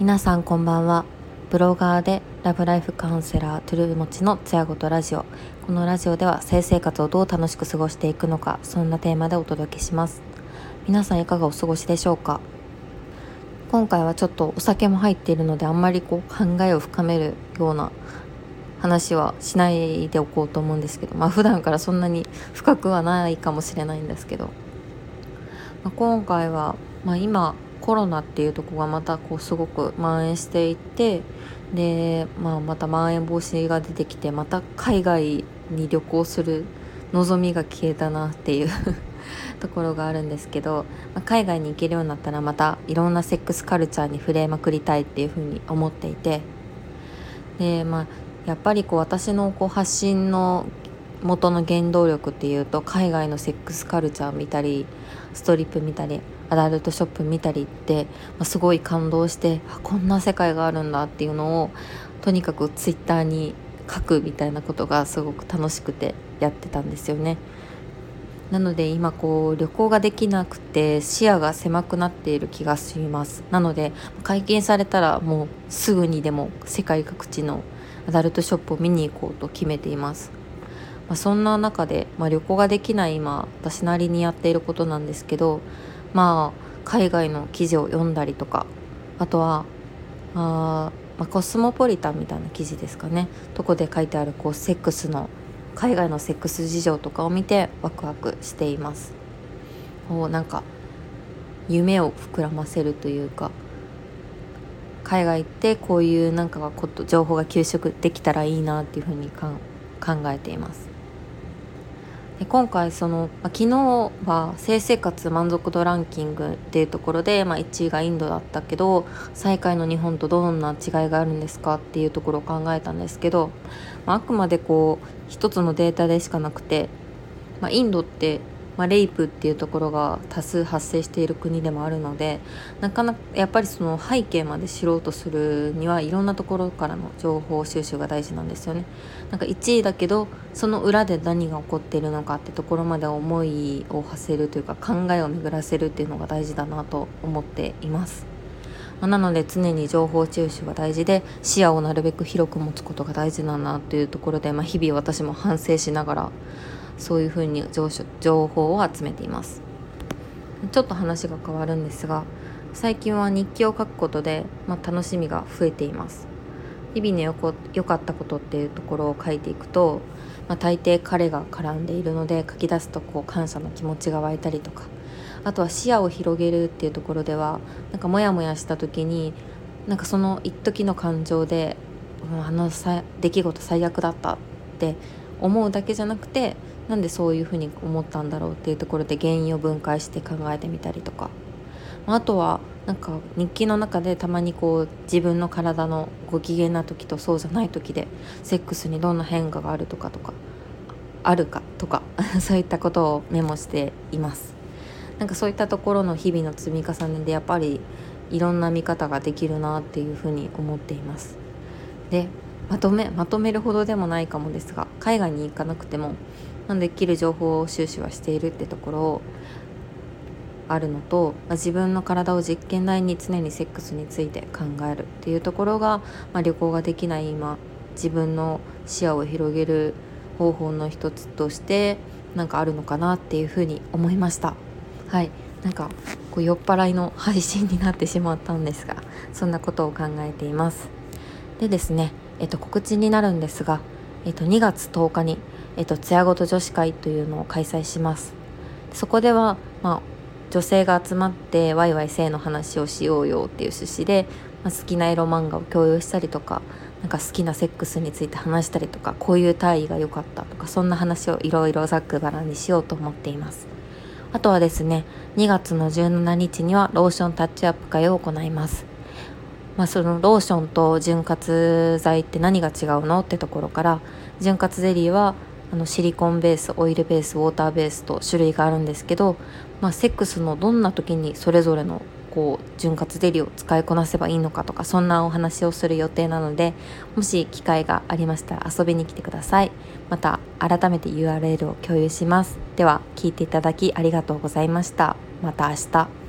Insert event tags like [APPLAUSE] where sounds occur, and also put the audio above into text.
皆さんこんばんは。ブロガーでラブライフカウンセラートゥルーモチのつやごとラジオ。このラジオでは性生活をどう楽しく過ごしていくのかそんなテーマでお届けします。皆さんいかがお過ごしでしょうか？今回はちょっとお酒も入っているのであんまりこう考えを深めるような話はしないでおこうと思うんですけどまあ普段からそんなに深くはないかもしれないんですけど、まあ、今回は、まあ、今コロナっていうとこがまたこうすごく蔓延していってで、まあ、またまん延防止が出てきてまた海外に旅行する望みが消えたなっていう [LAUGHS] ところがあるんですけど、まあ、海外に行けるようになったらまたいろんなセックスカルチャーに触れまくりたいっていうふうに思っていてで、まあ、やっぱりこう私のこう発信の元の原動力っていうと海外のセックスカルチャー見たりストリップ見たりアダルトショップ見たりって、まあ、すごい感動してあこんな世界があるんだっていうのをとにかくツイッターに書くみたいなことがすごく楽しくてやってたんですよね。なので今こう旅行ができなくて視野が狭くなっている気がしますなので解禁されたらもうすぐにでも世界各地のアダルトショップを見に行こうと決めていますまあ、そんな中で、まあ、旅行ができない今私なりにやっていることなんですけどまあ海外の記事を読んだりとかあとはあ、まあ、コスモポリタンみたいな記事ですかね。とこで書いてあるこうセックスの海外のセックス事情とかを見てワクワクしています。こうなんか夢を膨らませるというか海外行ってこういうなんかこと情報が吸収できたらいいなっていうふうに考えています。で今回その、まあ、昨日は性生活満足度ランキングっていうところで、まあ、1位がインドだったけど最下位の日本とどんな違いがあるんですかっていうところを考えたんですけど、まあ、あくまでこう一つのデータでしかなくて、まあ、インドってまあ、レイプっていうところが多数発生している国でもあるのでなかなかやっぱりその背景まで知ろうとするにはいろんなところからの情報収集が大事なんですよね。なんか1位だけどその裏で何が起こっているのかってところまで思いを馳せるというか考えを巡らせるっていうのが大事だなと思っています。なので常に情報収集が大事で視野をなるべく広く持つことが大事だなというところで、まあ、日々私も反省しながらそういうふうに情報を集めています。ちょっと話が変わるんですが最近は日記を書くことで、まあ、楽しみが増えています。日々のよこ良かったことっていうところを書いていくと、まあ、大抵彼が絡んでいるので書き出すとこう感謝の気持ちが湧いたりとかあとは視野を広げるっていうところではなんかモヤモヤした時になんかその一時の感情であのさ出来事最悪だったって思うだけじゃなくてなんでそういうふうに思ったんだろうっていうところで原因を分解して考えてみたりとか。まあとはなんか日記の中でたまにこう自分の体のご機嫌な時とそうじゃない時でセックスにどんな変化があるとかとかあるかとか [LAUGHS] そういったことをメモしています。なんかそういったところの日々の積み重ねでやっぱりいろんな見方ができるなっていうふうに思っています。でまとめまとめるほどでもないかもですが海外に行かなくてもなんできる情報を収集はしているってところあるのと、まあ、自分の体を実験台に常にセックスについて考えるっていうところが、まあ、旅行ができない今自分の視野を広げる方法の一つとしてなんかあるのかなっていうふうに思いました。はい。なんかこう酔っ払いの配信になってしまったんですがそんなことを考えています。でですねえっと告知になるんですがえっと2月10日にえっと、つやごと女子会というのを開催します。そこでは、まあ、女性が集まってワイワイ性の話をしようよっていう趣旨で、まあ、好きなエロ漫画を共有したりとかなんか好きなセックスについて話したりとかこういう体位が良かったとかそんな話をいろいろざっくばらんにしようと思っています。あとはですね2月の17日にはローションタッチアップ会を行います。まあ、そのローションと潤滑剤って何が違うのってところから潤滑ゼリーはあのシリコンベースオイルベースウォーターベースと種類があるんですけど、まあ、セックスのどんな時にそれぞれのこう潤滑ゼリーを使いこなせばいいのかとかそんなお話をする予定なのでもし機会がありましたら遊びに来てください。また改めて URL を共有します。では聞いていただきありがとうございました。また明日。